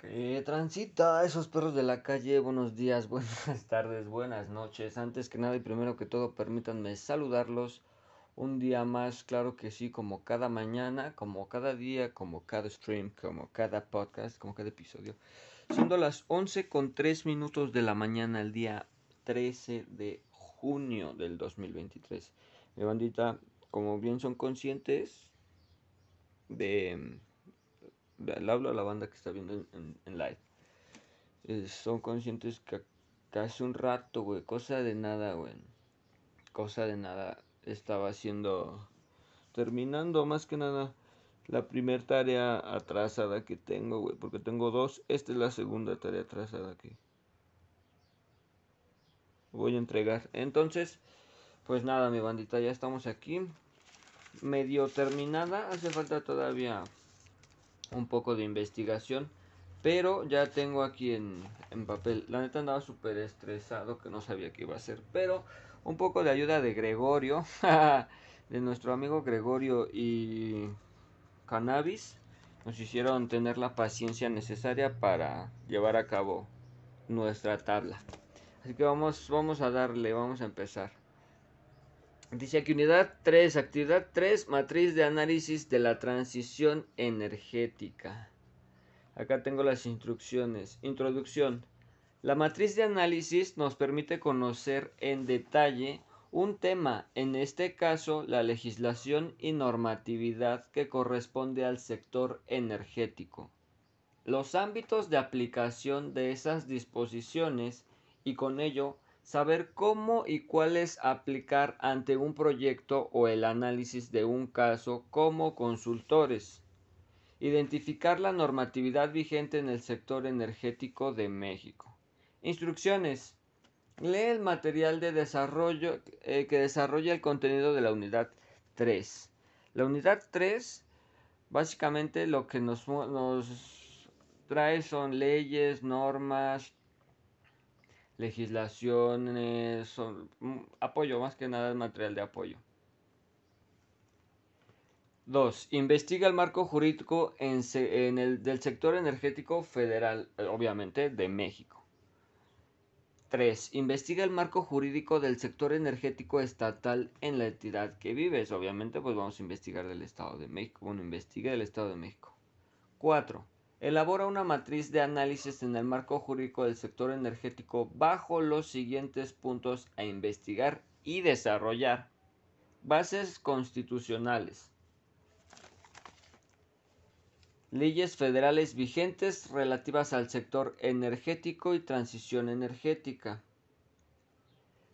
Que transita esos perros de la calle, buenos días, buenas tardes, buenas noches. Antes que nada y primero que todo, permítanme saludarlos un día más, claro que sí, como cada mañana, como cada día, como cada stream, como cada podcast, como cada episodio. Siendo las 11 con 3 minutos de la mañana, el día 13 de junio del 2023. Mi bandita, como bien son conscientes de le hablo a la banda que está viendo en, live. Eh, son conscientes que, hace un rato, güey, cosa de nada, güey. Cosa de nada. Estaba haciendo, terminando más que nada la primera tarea atrasada que tengo, güey. Porque tengo dos. Esta es la segunda tarea atrasada que voy a entregar. Entonces, pues nada, mi bandita, ya estamos aquí. Medio terminada. Hace falta todavía un poco de investigación. Pero ya tengo aquí en, papel. La neta andaba súper estresado que no sabía qué iba a hacer. Pero un poco de ayuda de Gregorio. de nuestro amigo Gregorio y Cannabis. Nos hicieron tener la paciencia necesaria para llevar a cabo nuestra tabla. Así que vamos, vamos a darle, vamos a empezar. Dice aquí unidad 3, actividad 3, matriz de análisis de la transición energética. Acá tengo las instrucciones. Introducción. La matriz de análisis nos permite conocer en detalle un tema, en este caso la legislación y normatividad que corresponde al sector energético. Los ámbitos de aplicación de esas disposiciones y con ello saber cómo y cuáles aplicar ante un proyecto o el análisis de un caso como consultores. Identificar la normatividad vigente en el sector energético de México. Instrucciones. Lee el material de desarrollo eh, que desarrolla el contenido de la unidad 3. La unidad 3 básicamente lo que nos, nos trae son leyes, normas, legislaciones, son, mm, apoyo, más que nada el material de apoyo. 2. Investiga el marco jurídico en, el, del sector energético federal, eh, obviamente, de México. 3. Investiga el marco jurídico del sector energético estatal en la entidad que vives. Obviamente, pues vamos a investigar del Estado de México. Bueno, investiga del Estado de México. 4. Elabora una matriz de análisis en el marco jurídico del sector energético bajo los siguientes puntos a investigar y desarrollar. Bases constitucionales. Leyes federales vigentes relativas al sector energético y transición energética.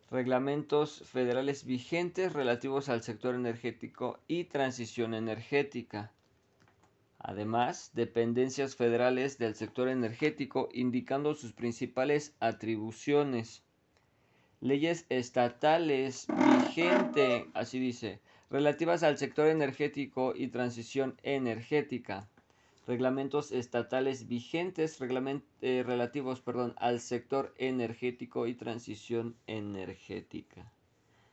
Reglamentos federales vigentes relativos al sector energético y transición energética Además, dependencias federales del sector energético indicando sus principales atribuciones. Leyes estatales vigente, así dice, relativas al sector energético y transición energética. Reglamentos estatales vigentes eh, relativos perdón, al sector energético y transición energética.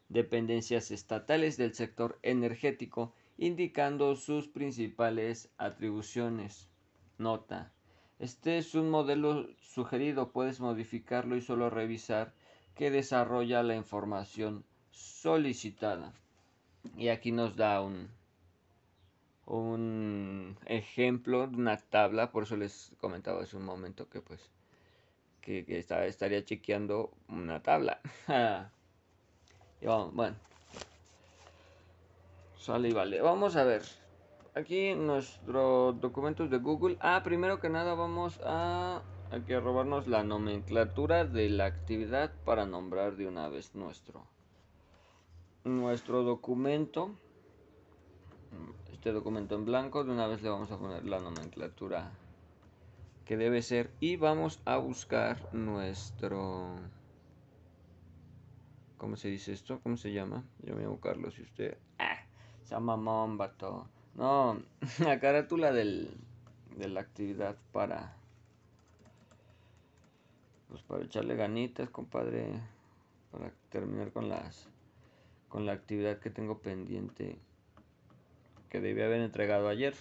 Dependencias estatales del sector energético indicando sus principales atribuciones. Nota. Este es un modelo sugerido, puedes modificarlo y solo revisar que desarrolla la información solicitada. Y aquí nos da un, un ejemplo una tabla, por eso les comentaba hace un momento que pues que, estaría chequeando una tabla. y bueno, Sale y vale. Vamos a ver. Aquí nuestros documentos de Google. Ah, primero que nada vamos a aquí a robarnos la nomenclatura de la actividad para nombrar de una vez nuestro nuestro documento. Este documento en blanco, de una vez le vamos a poner la nomenclatura que debe ser y vamos a buscar nuestro ¿Cómo se dice esto? ¿Cómo se llama? Yo me llamo Carlos y usted sea mamón, vato. No, la carátula del, de la actividad para. Pues para echarle ganitas, compadre. Para terminar con las. Con la actividad que tengo pendiente. Que debí haber entregado ayer.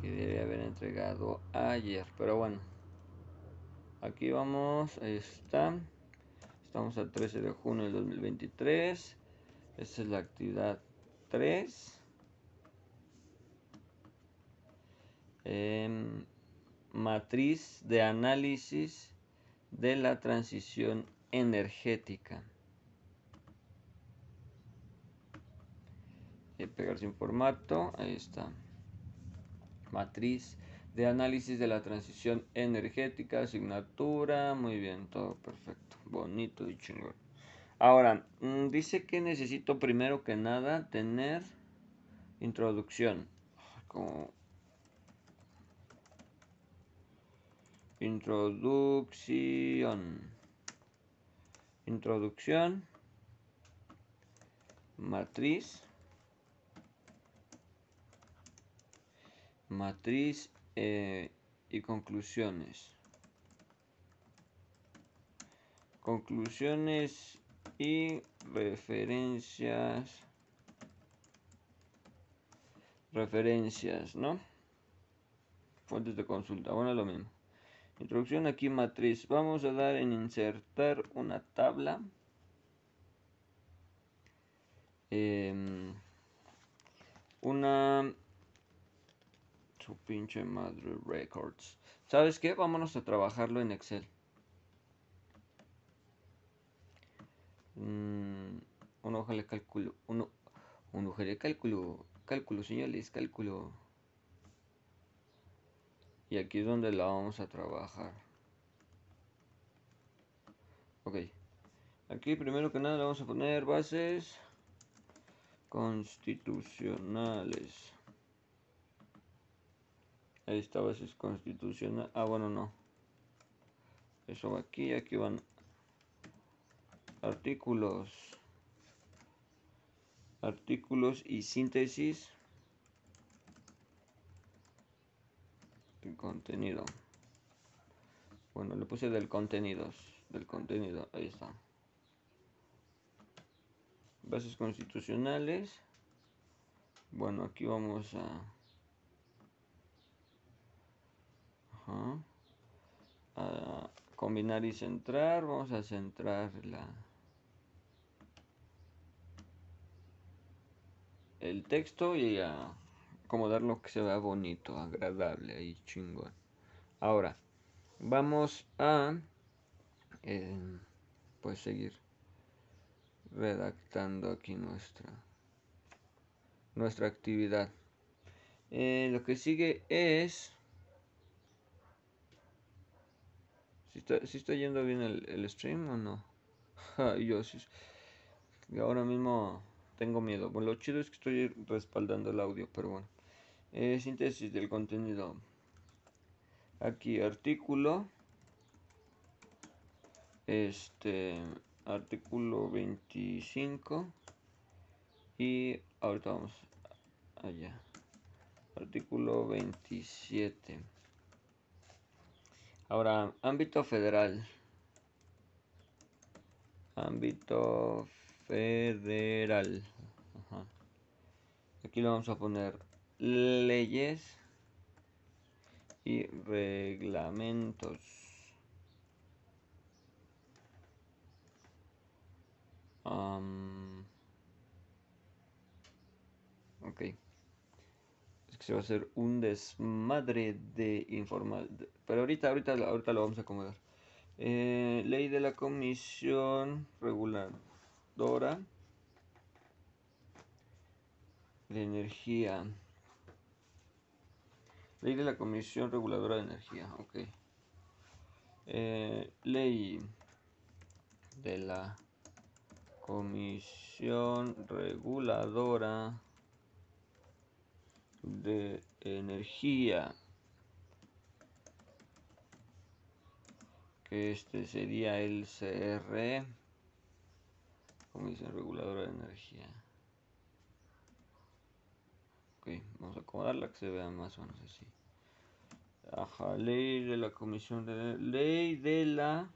que debe haber entregado ayer. Pero bueno, aquí vamos, ahí está. Estamos al 13 de junio del 2023. Esta es la actividad 3. Em, matriz de análisis de la transición energética. Y pegar sin formato, ahí está. Matriz de análisis de la transición energética, asignatura, muy bien, todo perfecto, bonito y chingón. Ahora, mm, dice que necesito primero que nada tener introducción. Como introducción. Introducción. Matriz. Matriz eh, y conclusiones. Conclusiones y referencias. Referencias, ¿no? Fuentes de consulta. Bueno, lo mismo. Introducción aquí matriz. Vamos a dar en insertar una tabla. Em, una su pinche madre records. ¿Sabes qué? Vámonos a trabajarlo en Excel. Mm, un hoja de cálculo. Uno, un hoja de cálculo. Cálculo, señores, cálculo. Y aquí es donde la vamos a trabajar. Ok. Aquí primero que nada le vamos a poner bases constitucionales. Ahí está, bases constitucional. Ah, bueno, no. Eso va aquí, aquí van artículos. Artículos y síntesis. El contenido. Bueno, le puse del contenidos. Del contenido, ahí está. Bases constitucionales. Bueno, aquí vamos a Combinar y centrar. Vamos a centrar la el texto y a acomodarlo que se vea bonito, agradable, ahí chingón. Ahora, vamos a eh, pues seguir redactando aquí nuestra nuestra actividad. Eh, lo que sigue es Si está, yendo bien el, stream o no? yo ahora mismo tengo miedo. Bueno, lo chido es que estoy respaldando el audio, pero bueno. Eh, síntesis del contenido. Aquí artículo. Este artículo 25 y ahorita vamos allá. Artículo 27. Ahora, ámbito federal. Ámbito federal. Aquí lo vamos a poner leyes y reglamentos. ok se va a hacer un desmadre de informal. Pero ahorita, ahorita, ahorita lo vamos a acomodar. Eh, ley de la Comisión Reguladora de Energía. Ley de la Comisión Reguladora de Energía, ok. Eh, ley de la Comisión Reguladora de energía que este sería el CR Comisión Reguladora de Energía ok, vamos a acomodarla que se vea más o menos así Ajá, ley de la Comisión de Ley de la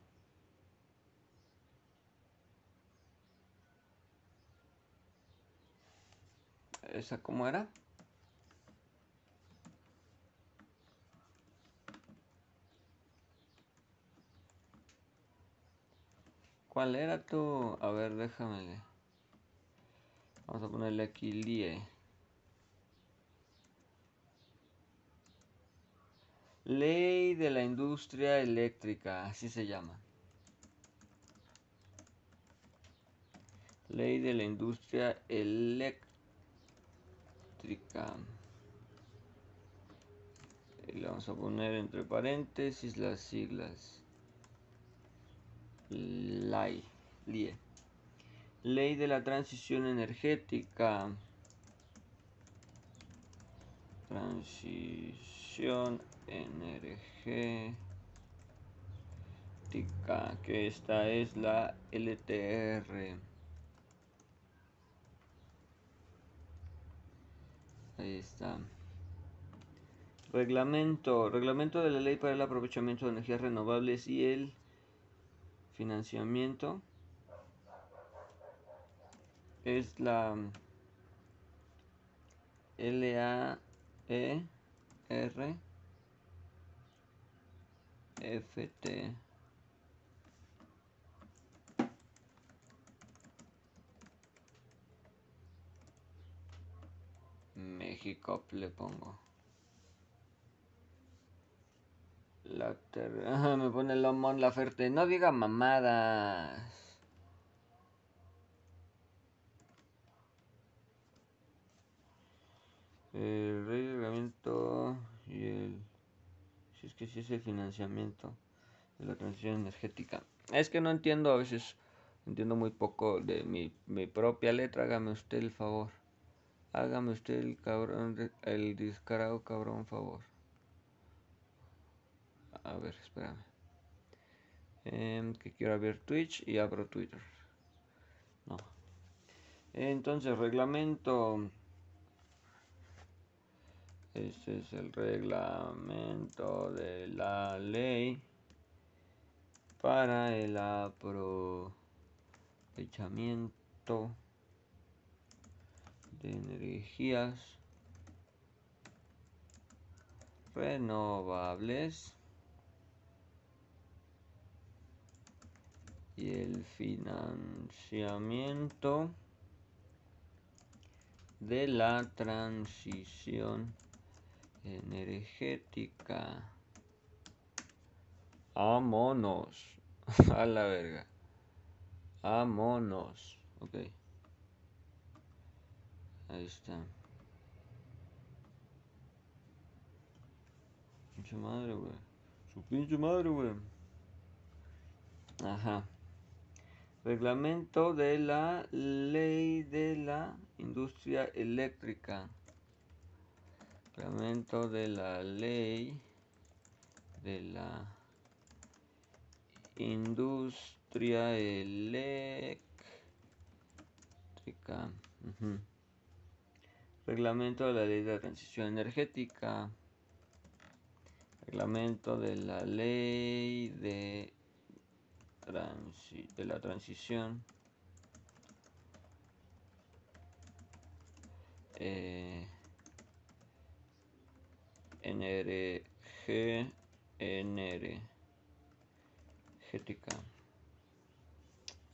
¿Esa cómo era? ¿Cuál era tu? A ver, déjame. Vamos a ponerle aquí LIE. Ley de la industria eléctrica, así se llama. Ley de la industria eléctrica. Y le vamos a poner entre paréntesis las siglas. LAI, LIE. Ley de la transición energética. Transición energética. Que esta es la LTR. Ahí está. Reglamento. Reglamento de la ley para el aprovechamiento de energías renovables y el financiamiento. Es la L A E R F T México le pongo. La ter... me pone el Mon Laferte. No diga mamadas. El reglamento y el... Si es que si es el financiamiento de la transición energética. Es que no entiendo a veces. Entiendo muy poco de mi, mi propia letra. Hágame usted el favor. Hágame usted el cabrón, el descarado cabrón favor. A ver, espérame. Em, que quiero abrir Twitch y abro Twitter. No. Entonces, reglamento. Este es el reglamento de la ley para el aprovechamiento de energías renovables y el financiamiento de la transición energética. Vámonos. A la verga. Vámonos. Ok. Ahí está. Pinche madre, güey. Su pinche madre, güey. Ajá. Reglamento de la ley de la industria eléctrica. Reglamento de la ley de la industria eléctrica. Reglamento de la ley de la transición energética. Reglamento de la ley de, de la transición. Eh, NRG, energética.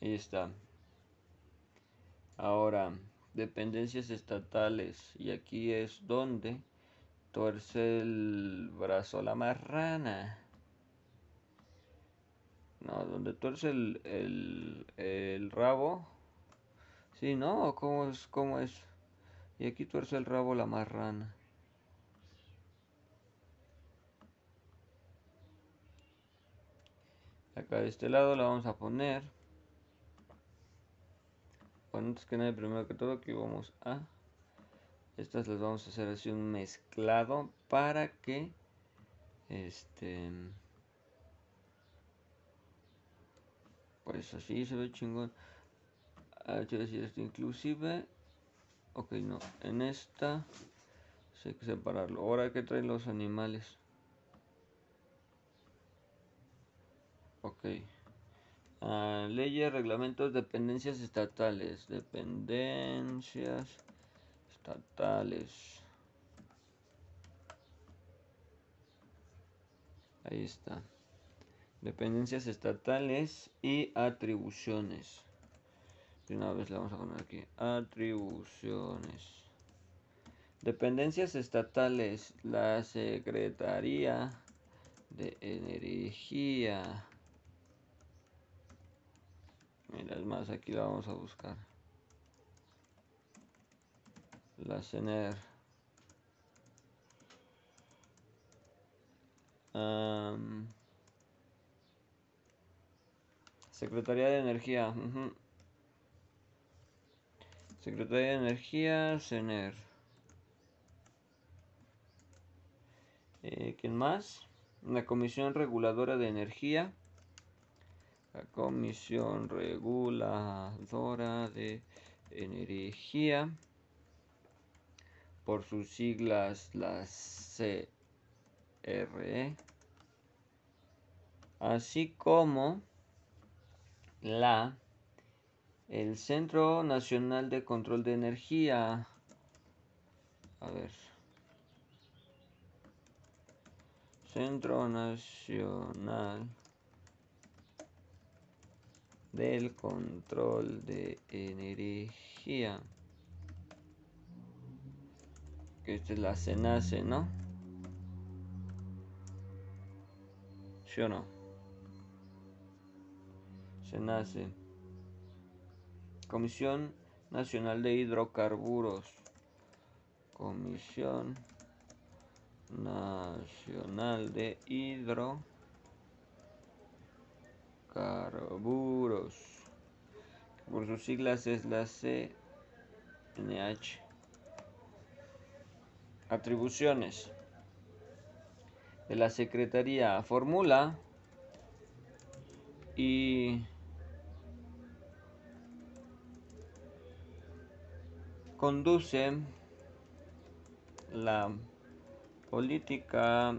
Ahí está. Ahora dependencias estatales y aquí es donde tuerce el brazo la marrana. No, donde tuerce el, el, el rabo. Sí, ¿no? ¿Cómo es? ¿Cómo es? Y aquí tuerce el rabo la marrana. Acá de este lado la vamos a poner antes que nada, primero que todo, aquí vamos a... Estas las vamos a hacer así un mezclado para que... Este... Pues así se ve chingón. Ah, decir esto inclusive. Ok, no. En esta... hay que separarlo. Ahora que traen los animales. Ok. Uh, leyes, reglamentos, dependencias estatales. Dependencias estatales. Ahí está. Dependencias estatales y atribuciones. De una vez le vamos a poner aquí. Atribuciones. Dependencias estatales. La Secretaría de Energía. Mira, es más, aquí la vamos a buscar. La CENER. Secretaría de Energía. Secretaría de Energía, CENER. Eh, ¿Quién más? La Comisión Reguladora de Energía. La Comisión Reguladora de Energía. Por sus siglas, las CRE. Así como la el Centro Nacional de Control de Energía. A ver. Centro Nacional del Control de Energía. Que esta es la CENACE, ¿no? ¿Sí o no? CENACE. Comisión Nacional de Hidrocarburos. Comisión Nacional de Hidrocarburos. Por sus siglas es la CNH. Atribuciones de la Secretaría formula y conduce la política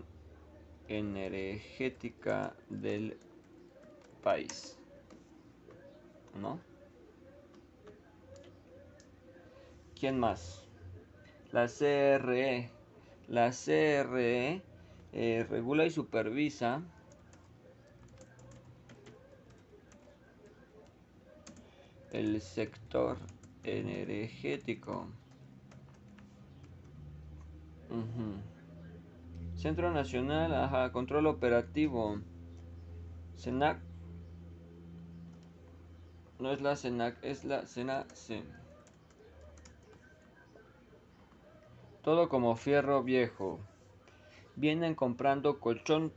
energética del país. ¿No? ¿Quién más? La CRE. La CRE eh, regula y supervisa el sector energético. Centro Nacional, ajá, control operativo. CENAC. No es la CENAC, es la CENAC. Todo como fierro viejo. Vienen comprando colchón,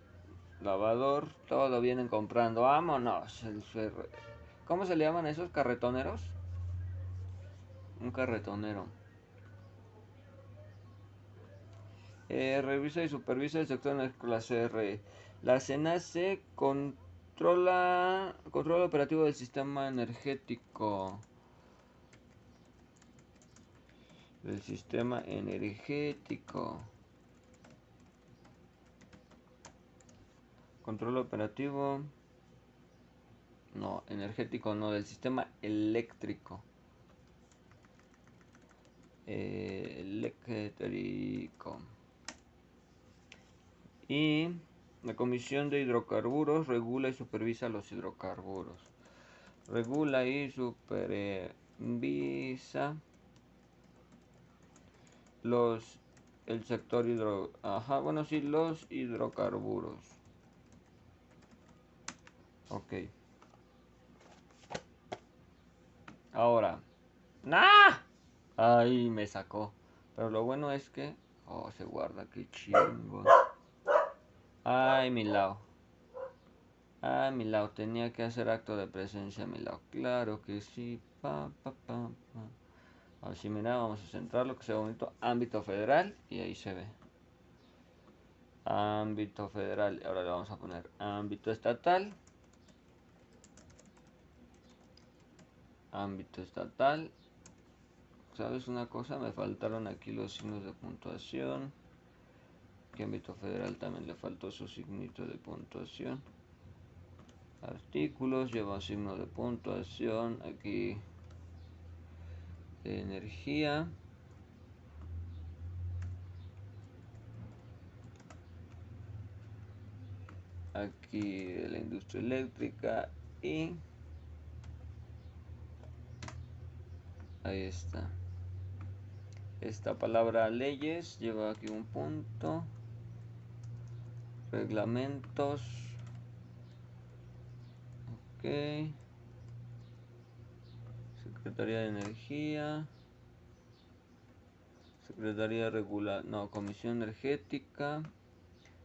lavador, todo vienen comprando. Vámonos. El ¿Cómo se le llaman esos carretoneros? Un carretonero. Eh, revisa y supervisa el sector en la CR. La CENACE controla control operativo del sistema energético. Del sistema energético. Control operativo. No, energético no, del sistema eléctrico eléctrico. Y la Comisión de Hidrocarburos regula y supervisa los hidrocarburos. Regula y supervisa los el sector hidro ajá bueno sí los hidrocarburos ok ahora ¡Nah! Ay, me sacó. Pero lo bueno es que... Oh, se guarda, qué chingo. Ay, mi lado. Ay, mi lado. Tenía que hacer acto de presencia, mi lado. Claro que sí. Pa, pa. Así, mira, vamos a centrarlo, que sea bonito. Ámbito federal. Y ahí se ve. Ámbito federal. Ahora le vamos a poner ámbito estatal. Ámbito estatal. ¿Sabes una cosa? Me faltaron aquí los signos de puntuación. Que ámbito federal también le faltó su signito de puntuación. Artículos lleva signo de puntuación. Aquí de energía. aquí de la industria eléctrica y ahí está esta palabra leyes lleva aquí un punto. Reglamentos. Ok. Secretaría de energía. Secretaría regular no comisión energética.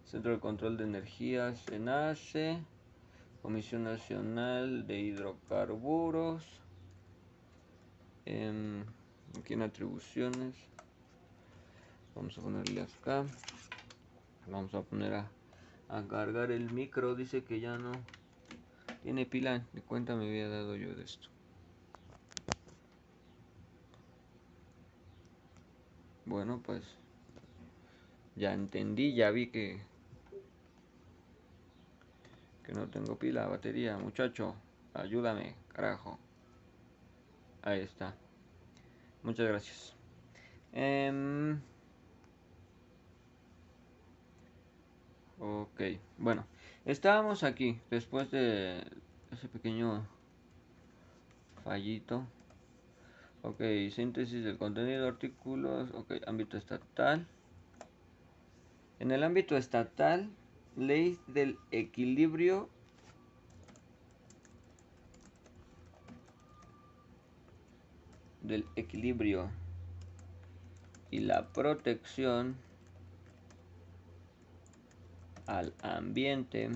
Centro de Control de Energía, SENACE, Comisión Nacional de Hidrocarburos, em, aquí en atribuciones, vamos a ponerle acá, vamos a poner a, cargar el micro, dice que ya no tiene pila, ni cuenta me había dado yo de esto. Bueno, pues ya entendí, ya vi que que no tengo pila, batería, muchacho. Ayúdame, carajo. Ahí está. Muchas gracias. Em, ok, bueno. Estábamos aquí después de ese pequeño fallito. Ok, síntesis del contenido, artículos. Ok, ámbito estatal. En el ámbito estatal ley del equilibrio del equilibrio y la protección al ambiente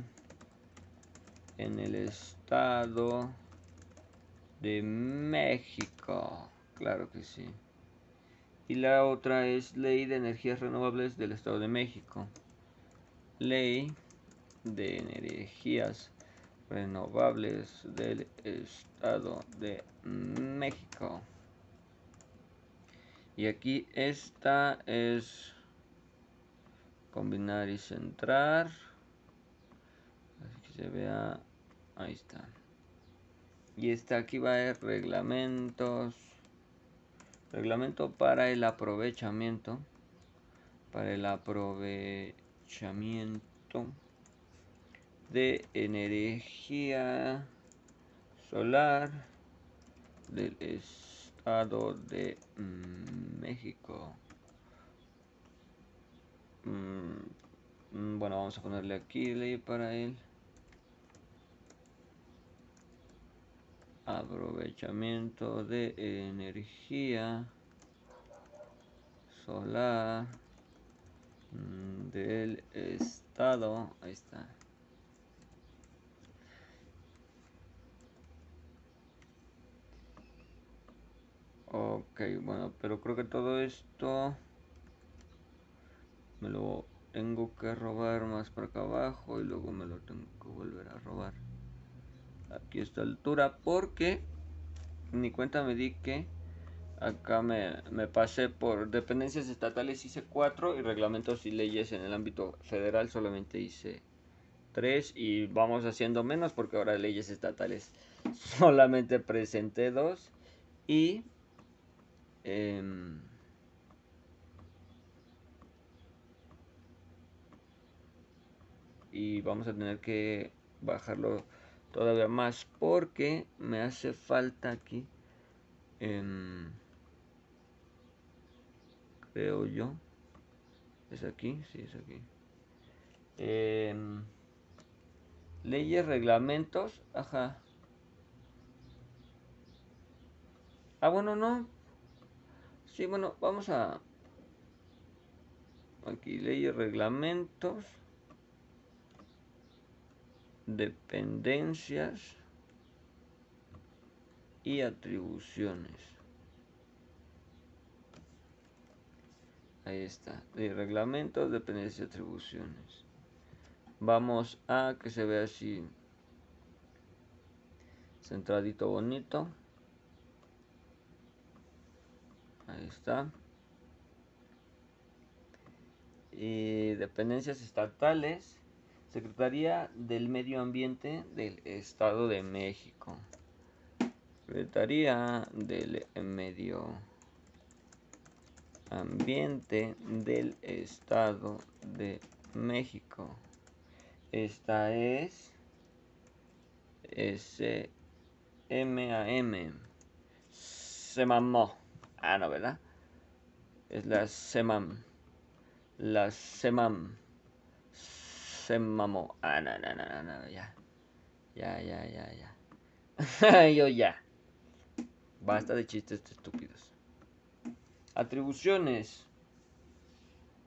en el estado de México. Claro que sí. Y la otra es Ley de Energías Renovables del Estado de México. Ley de Energías Renovables del Estado de México. Y aquí esta es combinar y centrar. Así que se vea. Ahí está. Y esta aquí va a ser reglamentos. Reglamento para el aprovechamiento. Para el aprovechamiento de energía solar del estado de México. Mm, bueno, vamos a ponerle aquí ley para él. Aprovechamiento de energía solar Mm, del estado. Ahí está. Ok, bueno, pero creo que todo esto me lo tengo que robar más para acá abajo y luego me lo tengo que volver a robar aquí a esta altura porque ni cuenta me di que Acá me, pasé por dependencias estatales, hice cuatro y reglamentos y leyes en el ámbito federal solamente hice tres y vamos haciendo menos porque ahora leyes estatales. Solamente presenté dos y em, y vamos a tener que bajarlo todavía más porque me hace falta aquí en creo yo. ¿Es aquí? Sí, es aquí. Em, leyes, reglamentos. Ajá. Ah, bueno, no. Sí, bueno, vamos a... Aquí, leyes, reglamentos. Dependencias. Y atribuciones. Ahí está. De reglamentos, dependencias y atribuciones. Vamos a que se vea así. Centradito bonito. Ahí está. Dependencias estatales. Secretaría del Medio Ambiente del Estado de México. Secretaría del Medio Ambiente del Estado de México. Esta es S M A M. Se mamó. Ah, no, ¿verdad? Es la Semam. La Semam. Se mamó. Ah, no, no, no, no, ya. Ya, ya, ya, ya. Yo ya. Basta de chistes estúpidos. Atribuciones.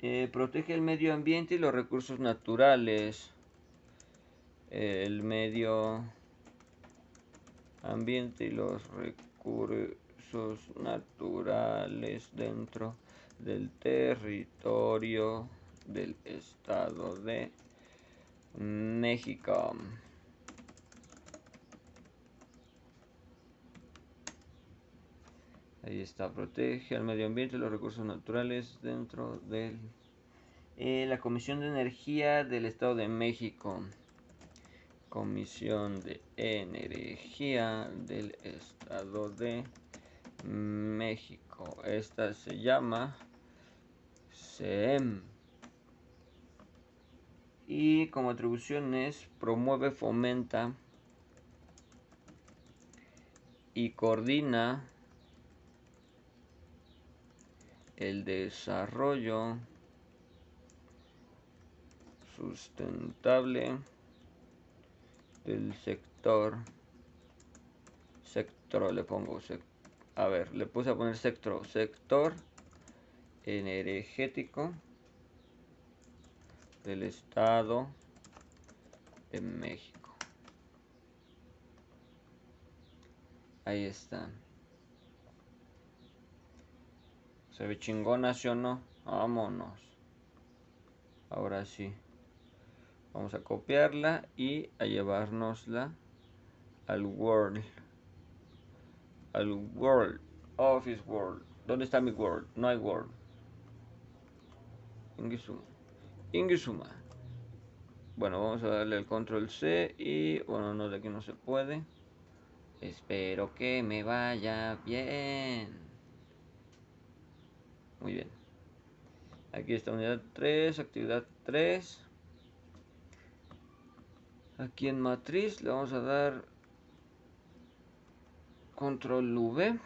Eh, protege el medio ambiente y los recursos naturales. El medio ambiente y los recursos naturales dentro del territorio del Estado de México. Ahí está, protege al medio ambiente y los recursos naturales dentro de eh, la Comisión de Energía del Estado de México. Comisión de Energía del Estado de México. Esta se llama CEM. Y como atribuciones promueve, fomenta y coordina el desarrollo sustentable del sector sector le pongo a ver le puse a poner sector sector energético del estado de México ahí está se ve chingona, ¿sí o no? Vámonos. Ahora sí. Vamos a copiarla y a llevárnosla al Word. Al Word. Office Word. ¿Dónde está mi Word? No hay Word. Ingisuma. Ingisuma. Bueno, vamos a darle el control C y bueno, no de aquí no se puede. Espero que me vaya bien. Muy bien. Aquí está unidad 3, actividad 3. Aquí en matriz le vamos a dar control V.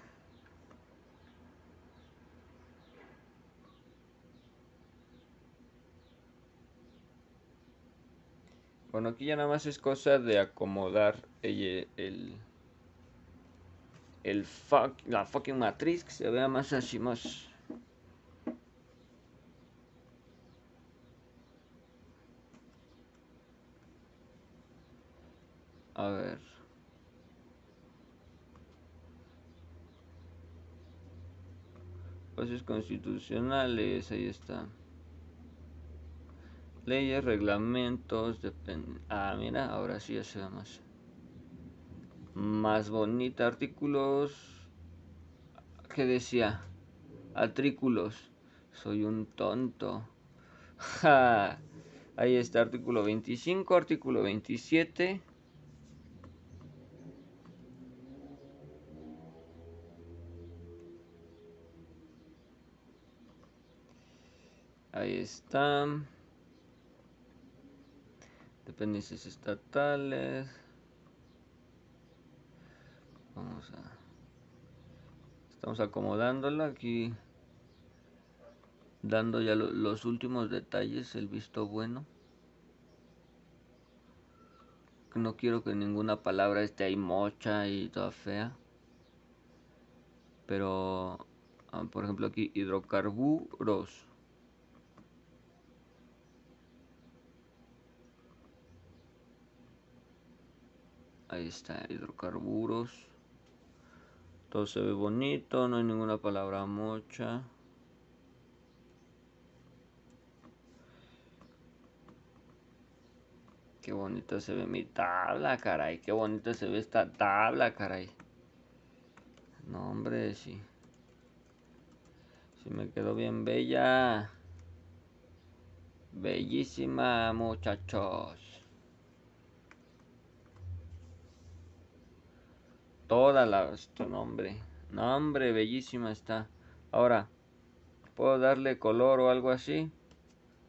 Bueno, aquí ya nada más es cosa de acomodar el, el, el la fucking matriz que se vea más así, más A ver. Bases constitucionales, ahí está. Leyes, reglamentos, depende. Ah, mira, ahora sí ya se ve más. Más bonita, artículos. ¿Qué decía? Artículos. Soy un tonto. Ahí está, artículo 25, artículo 27. Ahí está. Dependencias estatales. Vamos a... Estamos acomodándolo aquí. Dando ya los últimos detalles, el visto bueno. No quiero que ninguna palabra esté ahí mocha y toda fea. Pero, ah, por ejemplo aquí, hidrocarburos. Ahí está, hidrocarburos. Todo se ve bonito, no hay ninguna palabra mocha. Qué bonita se ve mi tabla, caray. Qué bonita se ve esta tabla, caray. No, hombre, sí. Sí me quedó bien bella. Bellísima, muchachos. Toda la... Esto, nombre. Nombre, bellísima está. Ahora, ¿puedo darle color o algo así?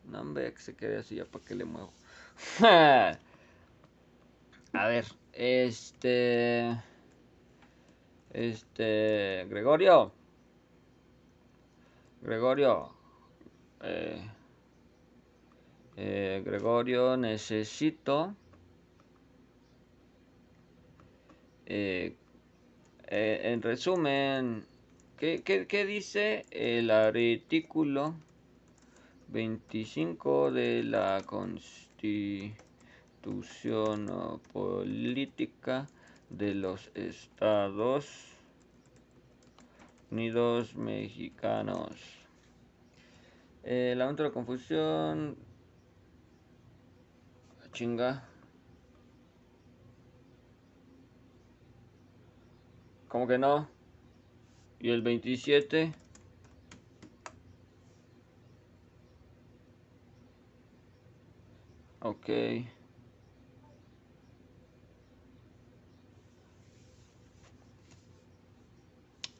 No, hombre, que se quede así, ya para que le muevo. A ver, este... Este... Gregorio. Gregorio. Eh, eh, Gregorio, necesito... Eh, en resumen, ¿qué, dice el artículo 25 de la Constitución Política de los Estados Unidos Mexicanos. De la confusión. Chinga. ¿Cómo que no? ¿Y el 27? Ok.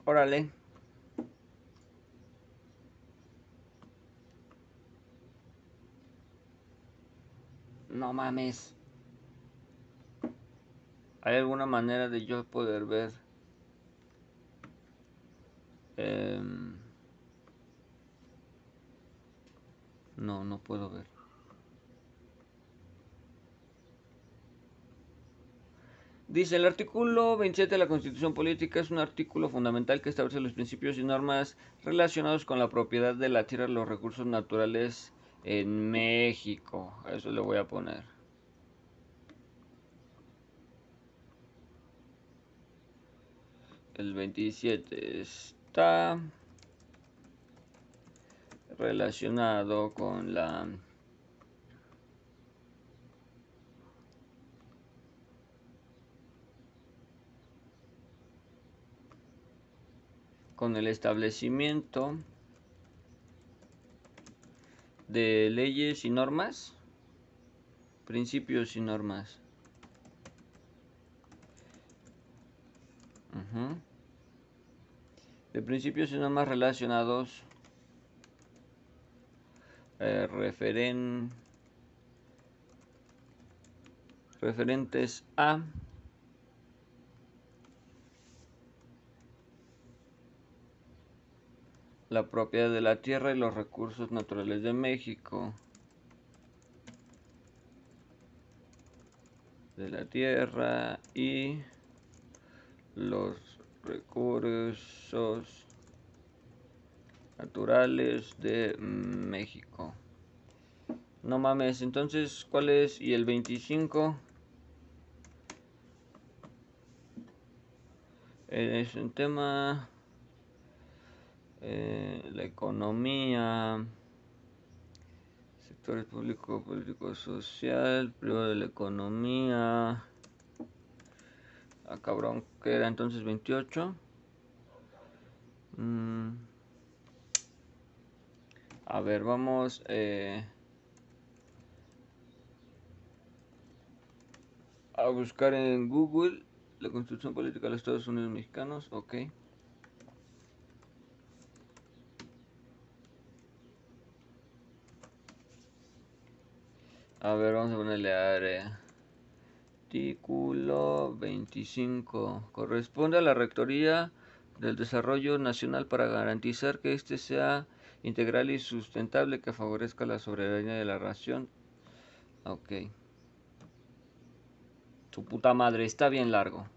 Órale. No mames. ¿Hay alguna manera de yo poder ver? Em, no, no puedo ver. Dice, el artículo 27 de la Constitución Política es un artículo fundamental que establece los principios y normas relacionados con la propiedad de la tierra y los recursos naturales en México. eso le voy a poner. El 27 está relacionado con la con el establecimiento de leyes y normas, principios y normas. De principios y normas relacionados eh, referen, referentes a la propiedad de la tierra y los recursos naturales de México. De la tierra y los recursos naturales de México. No mames, entonces, ¿cuál es? Y el 25 es un tema eh, la economía, sectores público, político, social, privado de la economía. Ah, cabrón, que era entonces 28. Mm. A ver, vamos. Eh, a buscar en Google la Constitución Política de los Estados Unidos Mexicanos. Ok. A ver, vamos a ponerle área. Artículo 25. Corresponde a la Rectoría del Desarrollo Nacional para garantizar que éste sea integral y sustentable que favorezca la soberanía de la ración. Ok. Su puta madre, está bien largo.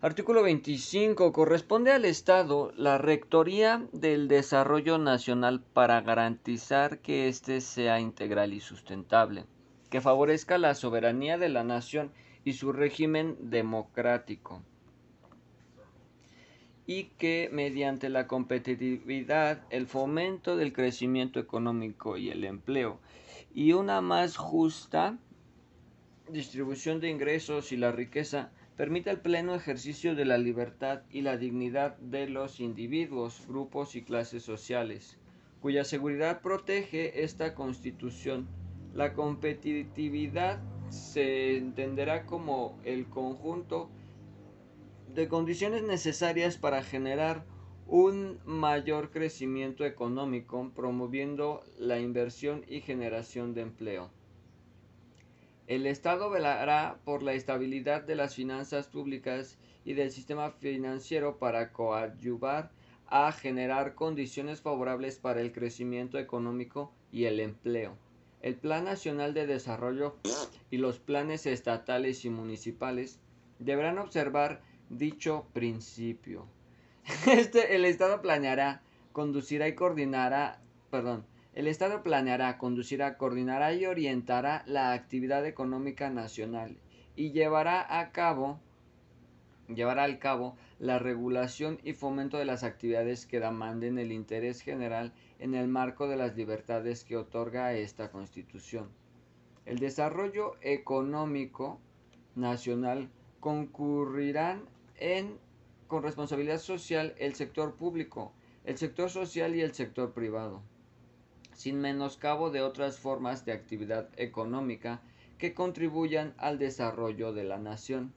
Artículo 25. Corresponde al Estado la Rectoría del Desarrollo Nacional para garantizar que éste sea integral y sustentable, que favorezca la soberanía de la nación y su régimen democrático, y que mediante la competitividad, el fomento del crecimiento económico y el empleo, y una más justa distribución de ingresos y la riqueza, permite el pleno ejercicio de la libertad y la dignidad de los individuos, grupos y clases sociales, cuya seguridad protege esta Constitución. La competitividad se entenderá como el conjunto de condiciones necesarias para generar un mayor crecimiento económico, promoviendo la inversión y generación de empleo. El Estado velará por la estabilidad de las finanzas públicas y del sistema financiero para coadyuvar a generar condiciones favorables para el crecimiento económico y el empleo. El Plan Nacional de Desarrollo y los planes estatales y municipales deberán observar dicho principio. Este, el Estado planeará, conducirá y coordinará, perdón, el Estado planeará, conducirá, coordinará y orientará la actividad económica nacional y llevará a cabo llevará al cabo la regulación y fomento de las actividades que demanden el interés general en el marco de las libertades que otorga esta Constitución. El desarrollo económico nacional concurrirán en con responsabilidad social el sector público, el sector social y el sector privado, sin menoscabo de otras formas de actividad económica que contribuyan al desarrollo de la nación.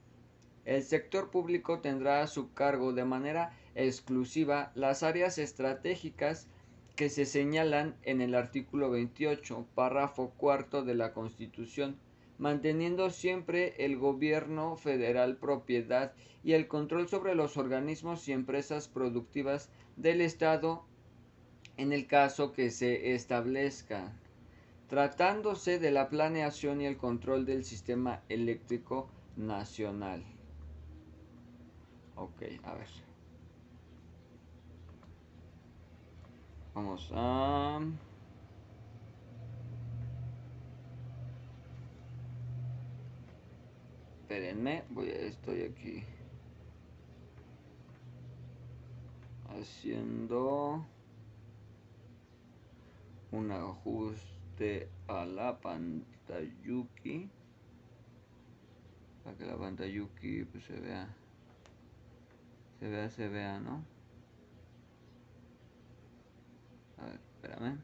El sector público tendrá a su cargo de manera exclusiva las áreas estratégicas que se señalan en el artículo 28, párrafo cuarto de la Constitución, manteniendo siempre el gobierno federal propiedad y el control sobre los organismos y empresas productivas del Estado en el caso que se establezca. Tratándose de la planeación y el control del sistema eléctrico nacional. Ok, a ver. Vamos a... Espérenme, voy a, estoy aquí haciendo un ajuste a la pantalla para que la pantalla pues, se vea se vea se vea no a ver espérame.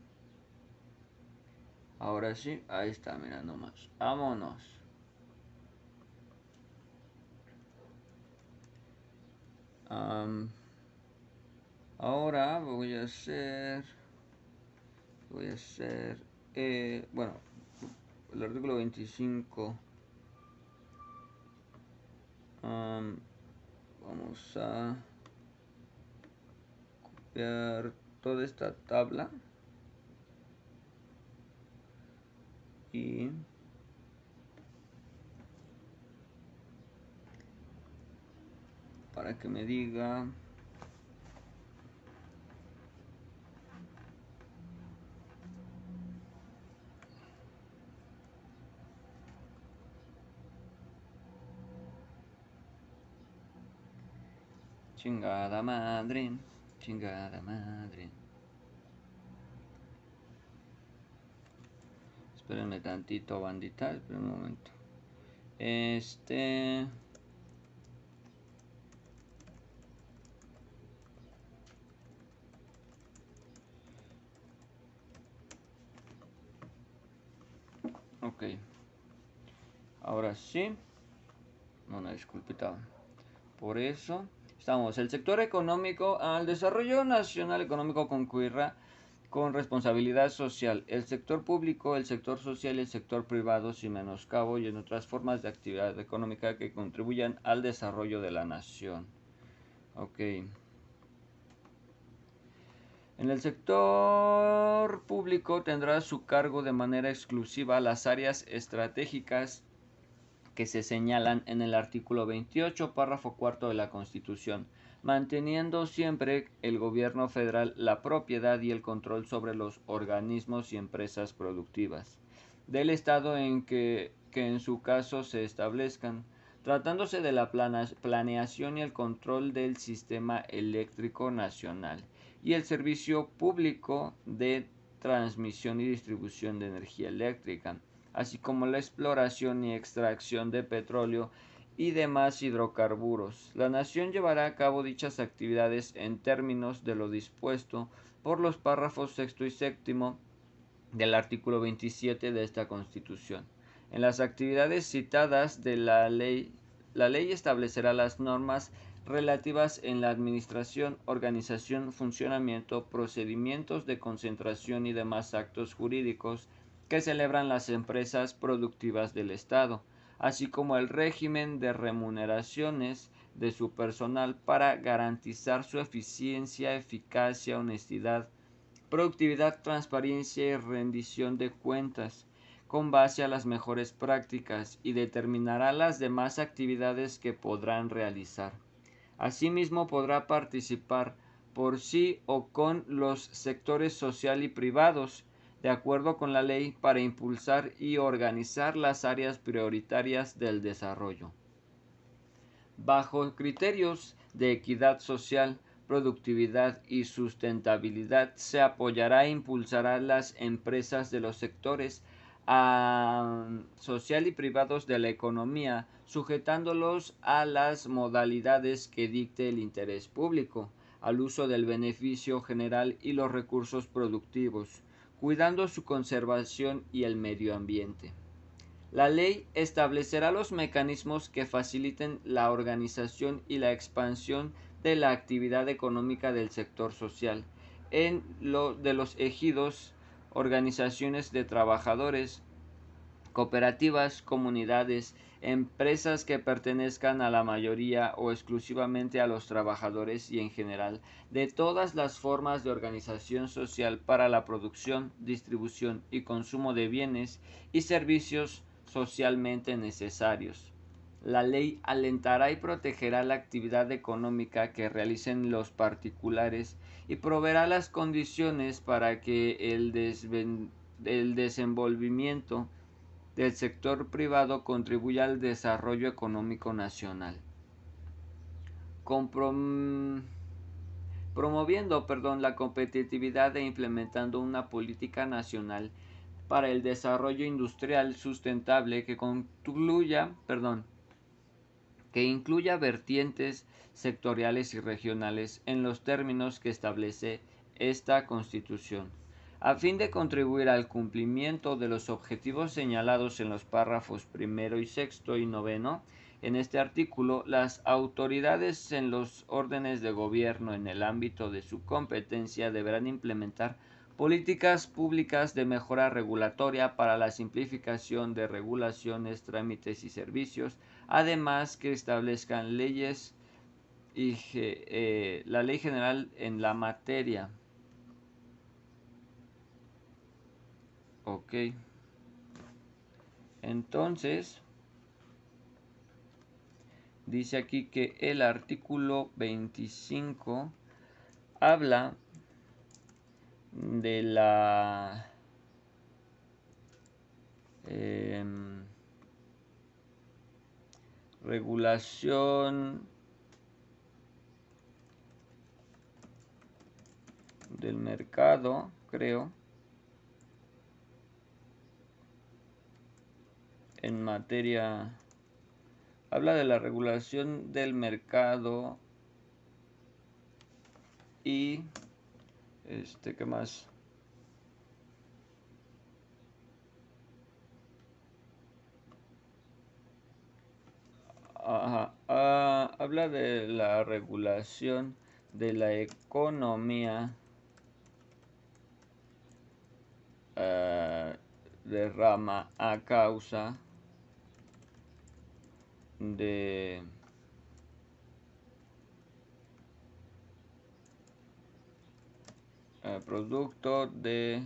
Ahora sí ahí está mira nomás. Vámonos. Ahora voy a hacer voy a hacer eh, bueno el artículo 25 vamos a copiar toda esta tabla. Y para que me diga chingada madre chingada madre espérenme tantito bandita espérenme un momento este Ok. Ahora sí. Una disculpita. Por eso estamos. El sector económico al desarrollo nacional económico concurrirá con responsabilidad social. El sector público, el sector social y el sector privado sin menoscabo y en otras formas de actividad económica que contribuyan al desarrollo de la nación. Ok. En el sector público tendrá su cargo de manera exclusiva las áreas estratégicas que se señalan en el artículo 28, párrafo cuarto de la Constitución, manteniendo siempre el gobierno federal la propiedad y el control sobre los organismos y empresas productivas del Estado en que, que en su caso se establezcan, tratándose de la planeación y el control del sistema eléctrico nacional y el servicio público de transmisión y distribución de energía eléctrica, así como la exploración y extracción de petróleo y demás hidrocarburos. La nación llevará a cabo dichas actividades en términos de lo dispuesto por los párrafos sexto y séptimo del artículo 27 de esta Constitución. En las actividades citadas de la ley, la ley establecerá las normas relativas en la administración, organización, funcionamiento, procedimientos de concentración y demás actos jurídicos que celebran las empresas productivas del Estado, así como el régimen de remuneraciones de su personal para garantizar su eficiencia, eficacia, honestidad, productividad, transparencia y rendición de cuentas con base a las mejores prácticas y determinará las demás actividades que podrán realizar. Asimismo podrá participar por sí o con los sectores social y privados, de acuerdo con la ley, para impulsar y organizar las áreas prioritarias del desarrollo. Bajo criterios de equidad social, productividad y sustentabilidad se apoyará e impulsará las empresas de los sectores social y privados de la economía, sujetándolos a las modalidades que dicte el interés público, al uso del beneficio general y los recursos productivos, cuidando su conservación y el medio ambiente. La ley establecerá los mecanismos que faciliten la organización y la expansión de la actividad económica del sector social en lo de los ejidos organizaciones de trabajadores, cooperativas, comunidades, empresas que pertenezcan a la mayoría o exclusivamente a los trabajadores y en general de todas las formas de organización social para la producción, distribución y consumo de bienes y servicios socialmente necesarios. La ley alentará y protegerá la actividad económica que realicen los particulares y proveerá las condiciones para que el, el desenvolvimiento del sector privado contribuya al desarrollo económico nacional. promoviendo perdón, la competitividad e implementando una política nacional para el desarrollo industrial sustentable que concluya, perdón, que incluya vertientes sectoriales y regionales en los términos que establece esta Constitución. A fin de contribuir al cumplimiento de los objetivos señalados en los párrafos primero y sexto y noveno, en este artículo, las autoridades en los órdenes de gobierno en el ámbito de su competencia deberán implementar políticas públicas de mejora regulatoria para la simplificación de regulaciones, trámites y servicios, además que establezcan leyes y eh, la ley general en la materia. Ok. Entonces, dice aquí que el artículo 25 habla de la em, regulación del mercado, creo, en materia, habla de la regulación del mercado y, este, ¿qué más? Ah, habla de la regulación de la economía uh, de rama a causa de uh, producto de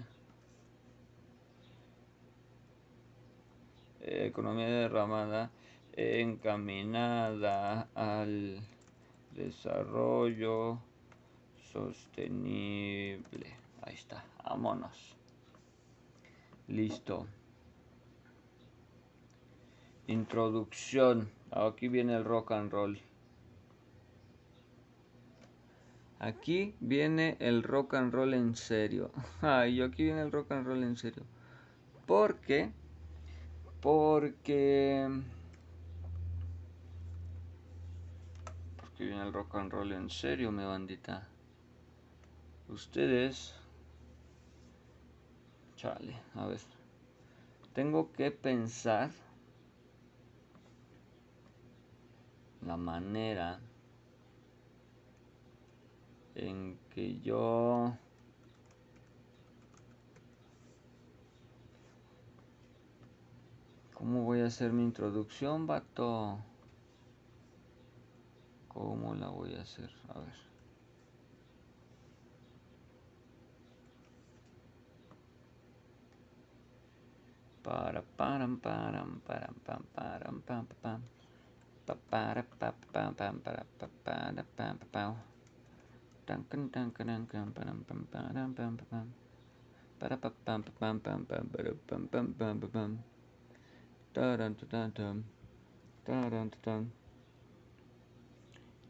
economía derramada encaminada al desarrollo sostenible. Ahí está, vámonos. Listo. Introducción. Aquí viene el rock and roll. Aquí viene el rock and roll en serio. Ay, aquí viene el rock and roll en serio. ¿Por qué? Porque que viene el rock and roll en serio, mi bandita. Ustedes... Chale, a ver. Tengo que pensar la manera en que yo ¿Cómo voy a hacer mi introducción, vato? ¿Cómo la voy a hacer? A ver. Para param param param pam param pam pam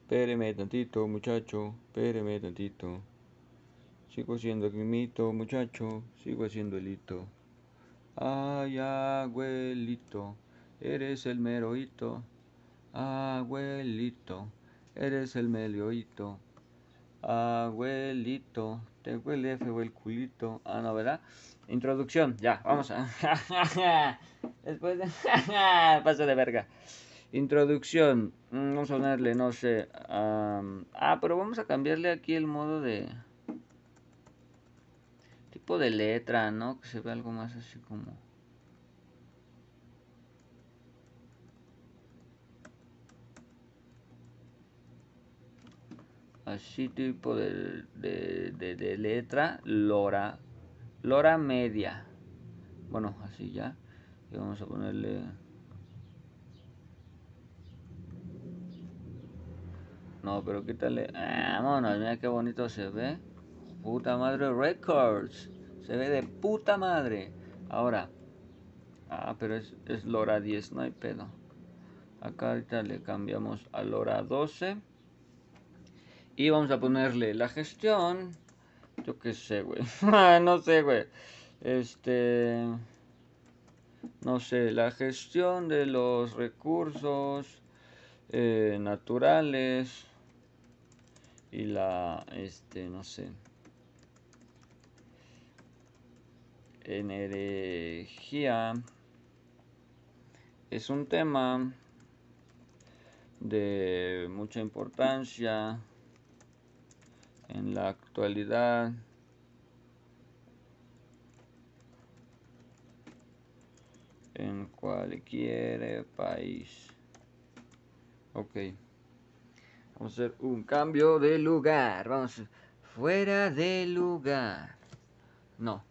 Espéreme tantito, muchacho, espéreme tantito. Sigo siendo el mito, muchacho, sigo haciendo el hito. Ay, abuelito, eres el meroito. Abuelito, eres el melioito. Abuelito, te huele feo el culito. Ah, no, ¿verdad? Introducción, ya, vamos a. Después de. Paso de verga. Introducción. Mm, vamos a ponerle, no sé. ah, pero vamos a cambiarle aquí el modo de. Tipo de letra, ¿no? Que se vea algo más así como. Así tipo de, de, de, letra. Lora. Lora media. Bueno, así ya. Y vamos a ponerle. No, pero quítale. Ah, vámonos, mira qué bonito se ve. Puta madre Records. Se ve de puta madre. Ahora. Ah, pero es, es Lora 10, no hay pedo. Acá ahorita le cambiamos a Lora 12. Y vamos a ponerle la gestión. Yo qué sé, güey. no sé, güey. Este. No sé, la gestión de los recursos eh, naturales y la, este, no sé, energía es un tema de mucha importancia en la actualidad en cualquier país ok Vamos a hacer un cambio de lugar. Vamos. Fuera de lugar. No.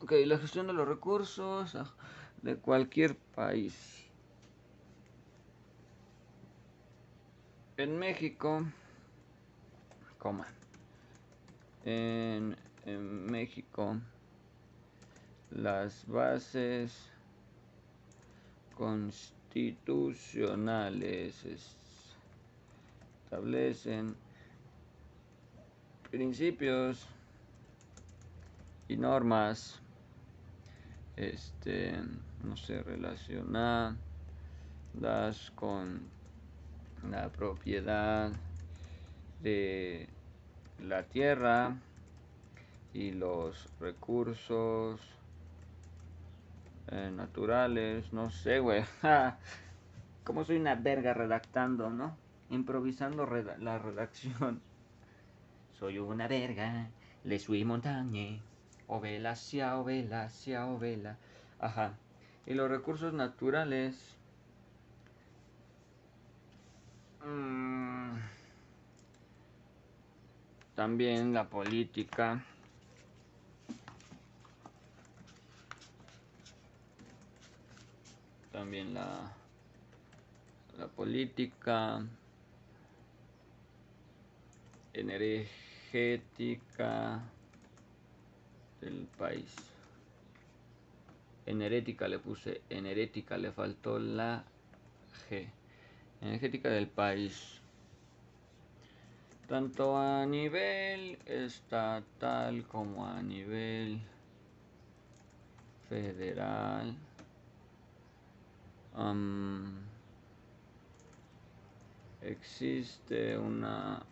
Ok, la gestión de los recursos de cualquier país. En México, en México, las bases constitucionales establecen principios y normas este no sé relacionadas con la propiedad de la tierra y los recursos eh, naturales no sé güey como soy una verga redactando no improvisando la redacción. Soy una verga, le suis montañe, ovela, sia, ovela, sia, ovela. Ajá. Y los recursos naturales. Mm, también la política. También la, la política energética del país. Enerética le puse, enerética le faltó la G. Energética del país. Tanto a nivel estatal como a nivel federal. existe una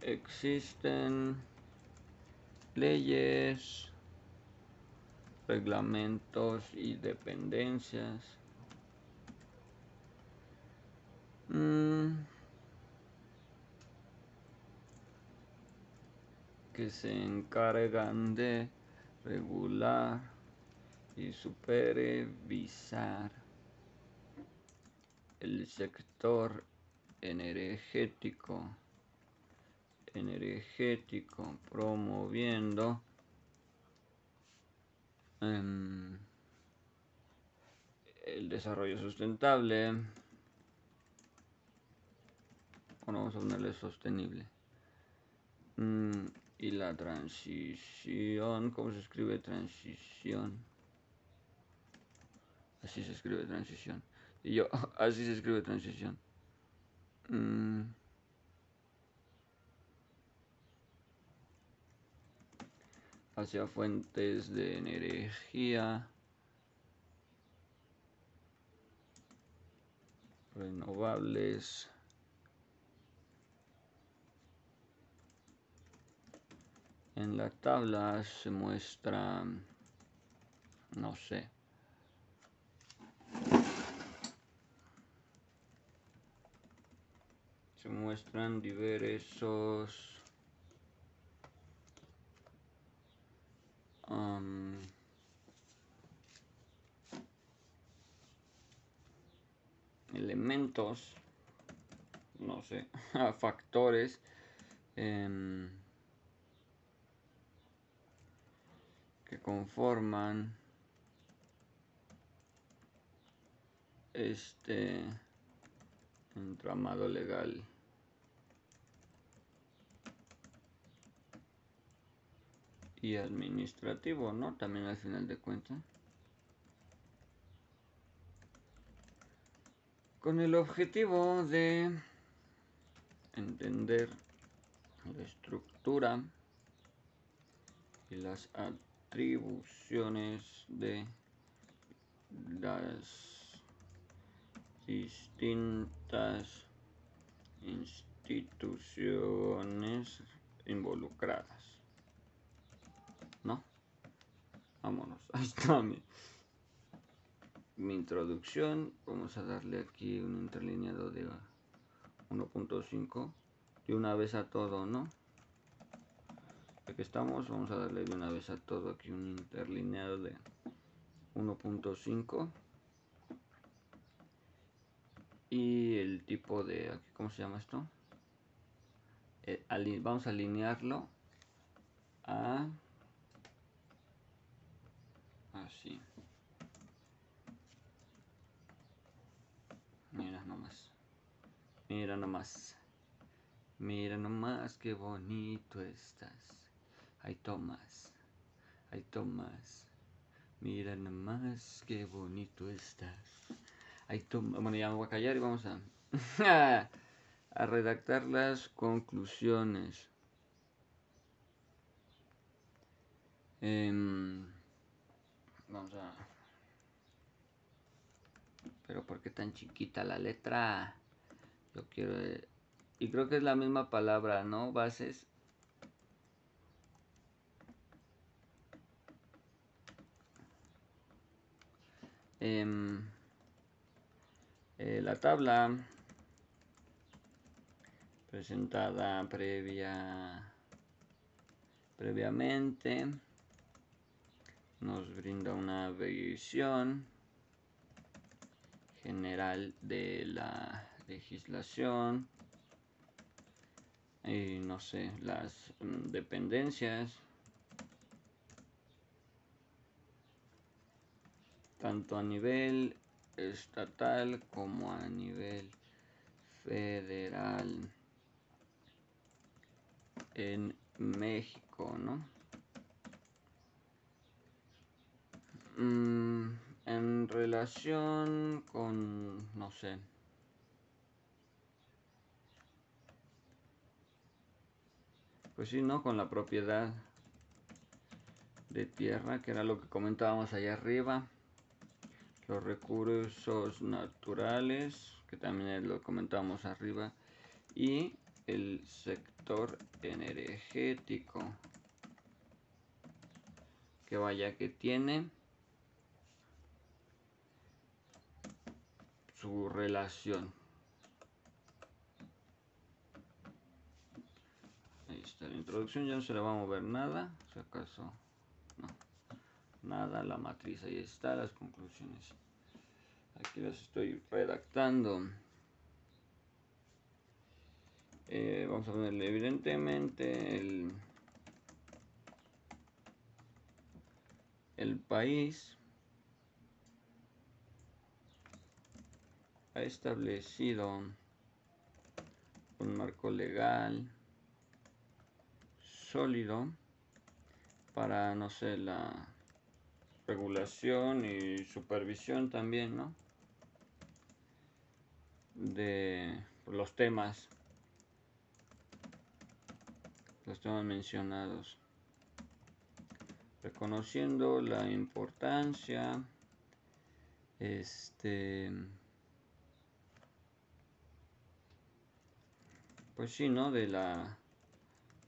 existen leyes, reglamentos y dependencias. Mm. Que se encargan de regular y supervisar el sector energético energético promoviendo em, el desarrollo sustentable vamos a ponerle sostenible. Mm, y la transición ¿cómo se escribe transición? así se escribe transición. Y yo así se escribe transición. Mm. hacia fuentes de energía. Renovables en la tabla se muestra no sé. Se muestran diversos elementos, no sé, factores em, que conforman este entramado legal. y administrativo, ¿no? También al final de cuentas. Con el objetivo de entender la estructura y las atribuciones de las distintas instituciones involucradas. ¿no? Vámonos, está mi, mi introducción. Vamos a darle aquí un interlineado de 1.5 de una vez a todo, ¿no? Ya que estamos, vamos a darle de una vez a todo aquí un interlineado de 1.5 y el tipo de aquí cómo se llama esto eh, vamos a alinearlo a Así. Mira nomás. Mira nomás. Mira nomás qué bonito estás. Ay, Tomás. Ay, Tomás. Mira nomás qué bonito estás. Ay, Tomás. Bueno, ya me voy a callar y vamos a, a redactar las conclusiones. Eh, Vamos a... Pero ¿por qué tan chiquita la letra? Yo quiero... Y creo que es la misma palabra, ¿no? Bases. Em, eh, la tabla presentada previa previamente nos brinda una visión general de la legislación y no sé, las mm, dependencias tanto a nivel estatal como a nivel federal en México, ¿no? Mm, en relación con, no sé. Pues sí, ¿no? Con la propiedad de tierra, que era lo que comentábamos allá arriba. Los recursos naturales, que también lo comentábamos arriba. Y el sector energético. Que vaya que tiene su relación. Ahí está la introducción, ya no se le va a mover nada, si acaso, no, nada, la matriz, ahí está, las conclusiones. Aquí las estoy redactando. Eh, vamos a ponerle evidentemente el, el país ha establecido un marco legal sólido para, no sé, la regulación y supervisión también, ¿no? De los temas, los temas mencionados, reconociendo la importancia, este, pues sí, ¿no? De la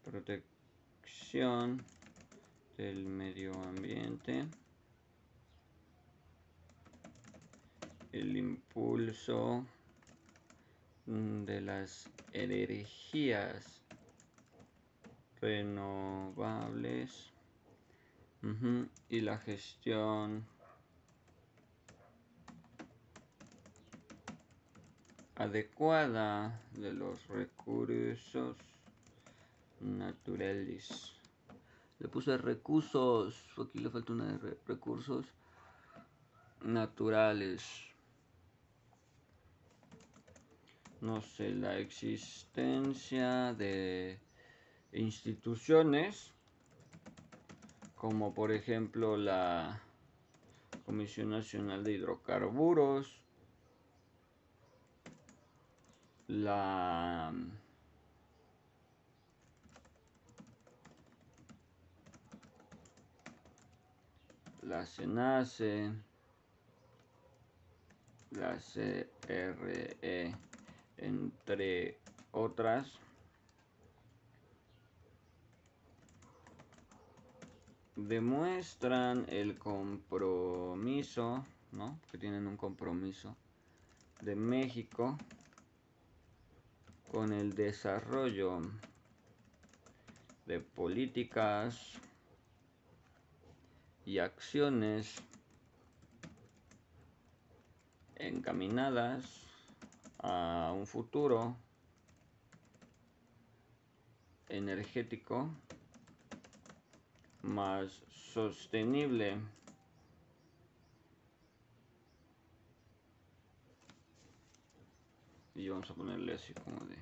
protección del medio ambiente, el impulso de las energías renovables y la gestión adecuada de los recursos naturales. Le puse recursos, aquí le falta una de recursos naturales. No sé, la existencia de instituciones como por ejemplo la Comisión Nacional de Hidrocarburos, la la la CRE, entre otras. demuestran el compromiso, ¿no? Que tienen un compromiso de México con el desarrollo de políticas y acciones encaminadas a un futuro energético más sostenible. y vamos a ponerle así como de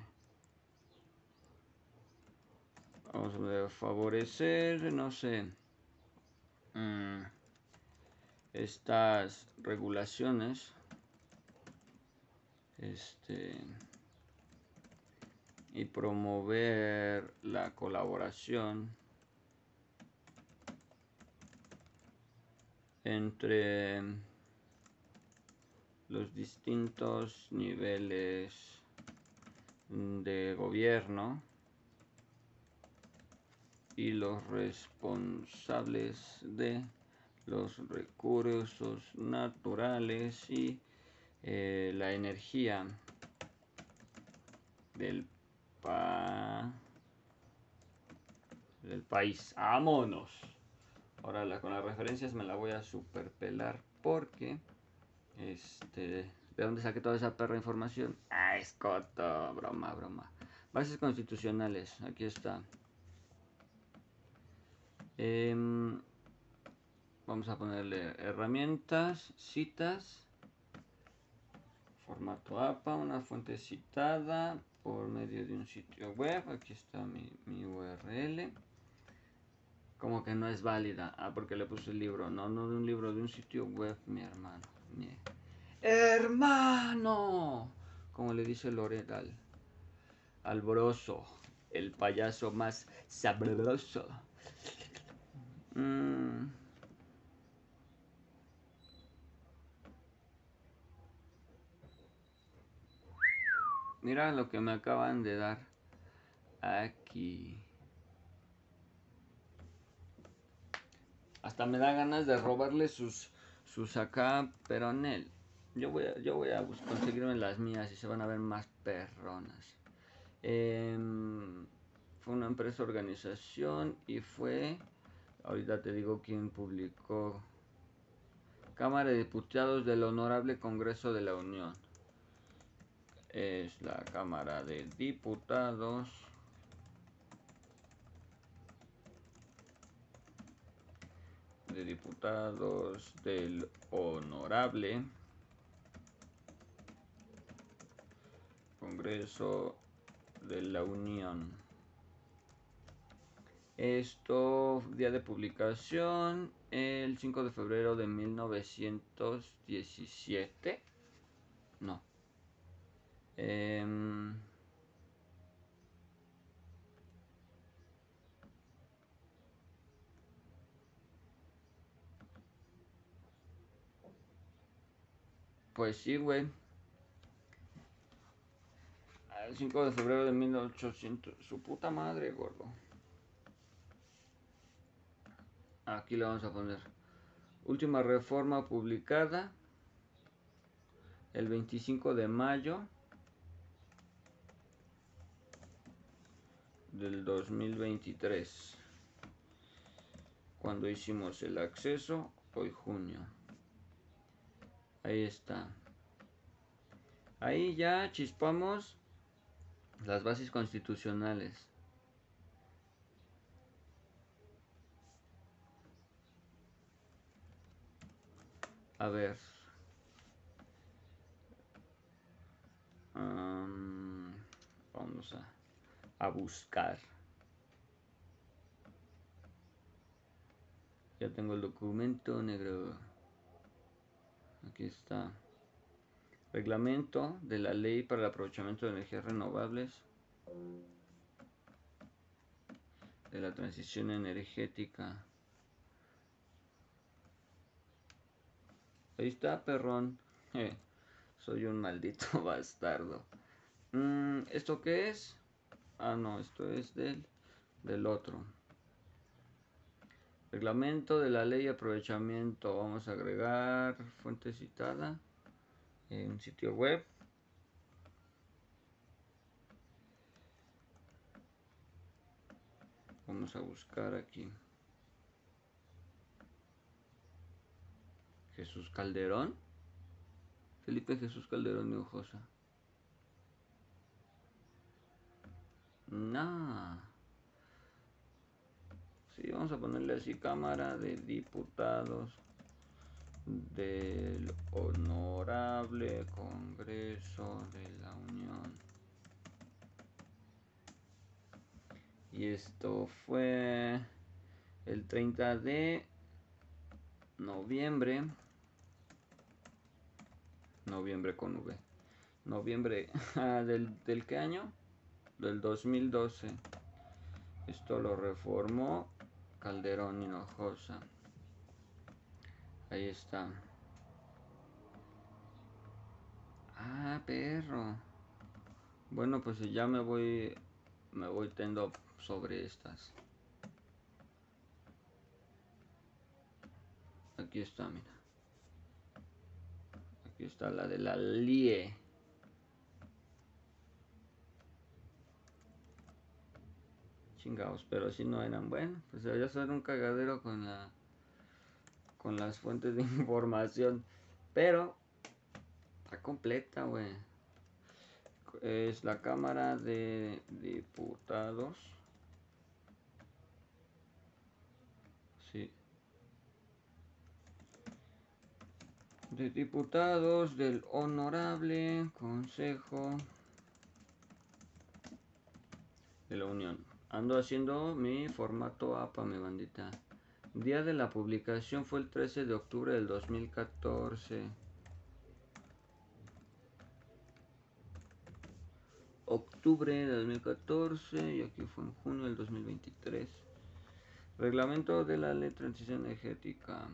vamos a favorecer no sé mm, estas regulaciones este y promover la colaboración entre los distintos niveles de gobierno y los responsables de los recursos naturales y eh, la energía del, del país. ¡Vámonos! Ahora con las referencias me la voy a superpelar porque este, ¿de dónde saqué toda esa perra información? Ah, escoto, broma, broma. Bases constitucionales, aquí está. Em, vamos a ponerle herramientas, citas, formato APA, una fuente citada por medio de un sitio web. Aquí está mi, URL. Como que no es válida. Ah, porque le puse el libro. No, no de un libro, de un sitio web, mi hermano. Hermano, como le dice Loret al, el payaso más sabroso. Mm. Mira lo que me acaban de dar aquí. Hasta me da ganas de robarle sus sus acá, pero él Yo voy a, yo voy a conseguirme las mías y se van a ver más perronas. Em, fue una empresa organización y fue, ahorita te digo quién publicó, Cámara de Diputados del Honorable Congreso de la Unión. Es la Cámara de Diputados. de Diputados del Honorable Congreso de la Unión. Esto, día de publicación, el 5 de febrero de 1917. Em, pues sí, güey. El 5 de febrero de 1800. Su puta madre, gordo. Aquí le vamos a poner. Última reforma publicada el 25 de mayo del 2023. Cuando hicimos el acceso, hoy junio. Ahí está. Ahí ya chispamos las bases constitucionales. A ver. vamos a, a buscar. Ya tengo el documento negro. Aquí está. Reglamento de la Ley para el Aprovechamiento de Energías Renovables. De la transición energética. Ahí está, perrón. soy un maldito bastardo. Mm, ¿Esto qué es? Ah, no, esto es del, del otro. Reglamento de la ley de aprovechamiento. Vamos a agregar fuente citada en sitio web. Vamos a buscar aquí. Jesús Calderón. Felipe Jesús Calderón Hinojosa. No. Sí, vamos a ponerle así Cámara de Diputados del Honorable Congreso de la Unión. Y esto fue el 30 de noviembre. Noviembre con V. Noviembre ah, del, del qué año? Del 2012. Esto lo reformó Calderón Hinojosa. Ahí está. Ah, perro. Bueno, pues ya me voy me voy tendo sobre estas. Aquí está, mira. Aquí está la de la LIE. Chingados, pero si no eran bueno, pues ya son un cagadero con la con las fuentes de información. Pero está completa, güey. Es la Cámara de Diputados. Sí. De diputados del Honorable Consejo de la Unión. Ando haciendo mi formato APA, mi bandita. Día de la publicación fue el 13 de octubre del 2014. Octubre de 2014 y aquí fue en junio del 2023. Reglamento de la ley de transición energética.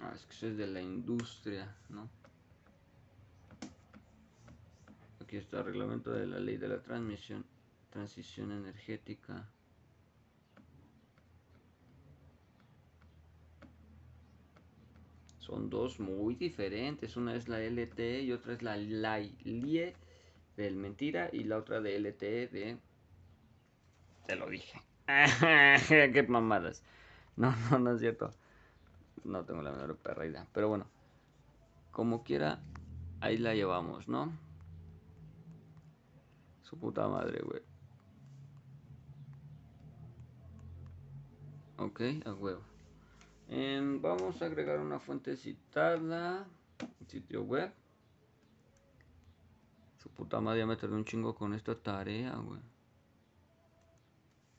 Ah, es que es de la industria, ¿no? Aquí está el reglamento de la ley de la transmisión transición energética. Son dos muy diferentes. Una es la LTE y otra es la LIE del mentira y la otra de LTE de... Te lo dije. Qué mamadas. No, no, no es cierto. No tengo la menor perra idea. Pero bueno. Como quiera, ahí la llevamos, ¿no? Su puta madre, güey. Ok, a huevo. Em, vamos a agregar una fuente citada. Sitio web. Su puta madre me tardé un chingo con esta tarea, güey.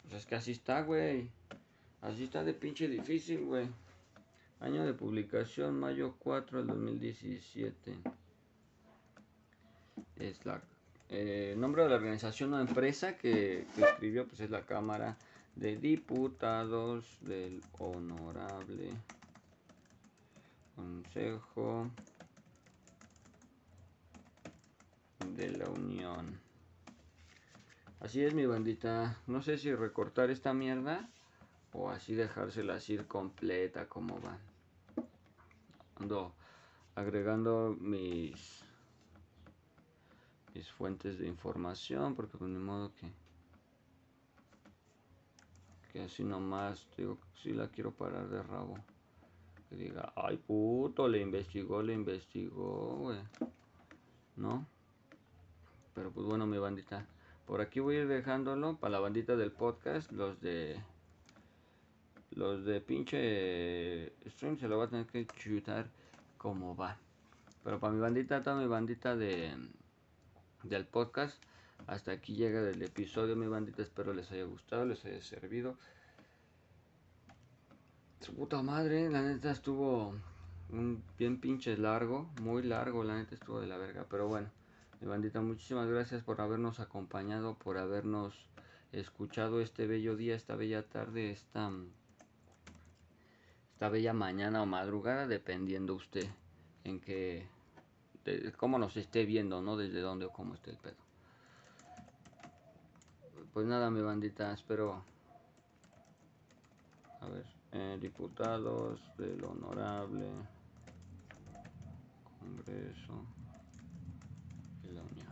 Pues es que así está, güey. Así está de pinche difícil, güey. Año de publicación, mayo 4 del 2017. Es la eh, nombre de la organización o empresa que, escribió, pues es la Cámara de Diputados del Honorable Consejo de la Unión. Así es mi bandita. No sé si recortar esta mierda o así dejársela así completa como va. Ando agregando mis mis fuentes de información porque pues, de modo que que así nomás digo si la quiero parar de rabo. Que diga ay puto le investigó le investigó güey no pero pues bueno mi bandita por aquí voy a ir dejándolo para la bandita del podcast los de los de pinche stream se lo va a tener que chutar como va. Pero para mi bandita toda mi bandita de del podcast. Hasta aquí llega el episodio, mi bandita. Espero les haya gustado, les haya servido. Su puta madre, la neta estuvo un bien pinche largo, muy largo, la neta estuvo de la verga. Pero bueno, mi bandita, muchísimas gracias por habernos acompañado, por habernos escuchado este bello día, esta bella tarde, esta, esta bella mañana o madrugada, dependiendo usted en qué de cómo nos esté viendo, ¿no? Desde dónde o cómo esté el pedo. Pues nada, mi bandita, espero. A ver, eh, diputados del Honorable Congreso de la Unión.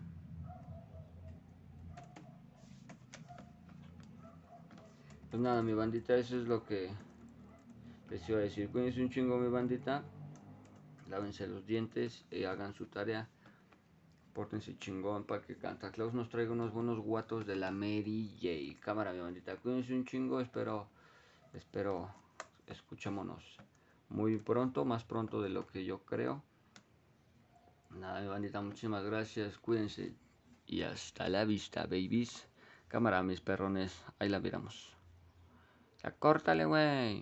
Pues nada, mi bandita, eso es lo que les iba a decir. Cuídense un chingo, mi bandita lávense los dientes, y hagan su tarea, pórtense chingón para que Santa Claus nos traiga unos buenos guatos de la Mary J. Cámara, mi bandita, cuídense un chingo, espero, espero, escuchémonos muy pronto, más pronto de lo que yo creo. Nada, mi bandita, muchísimas gracias, cuídense y hasta la vista, babies. Cámara, mis perrones, ahí la miramos. Ya córtale, güey.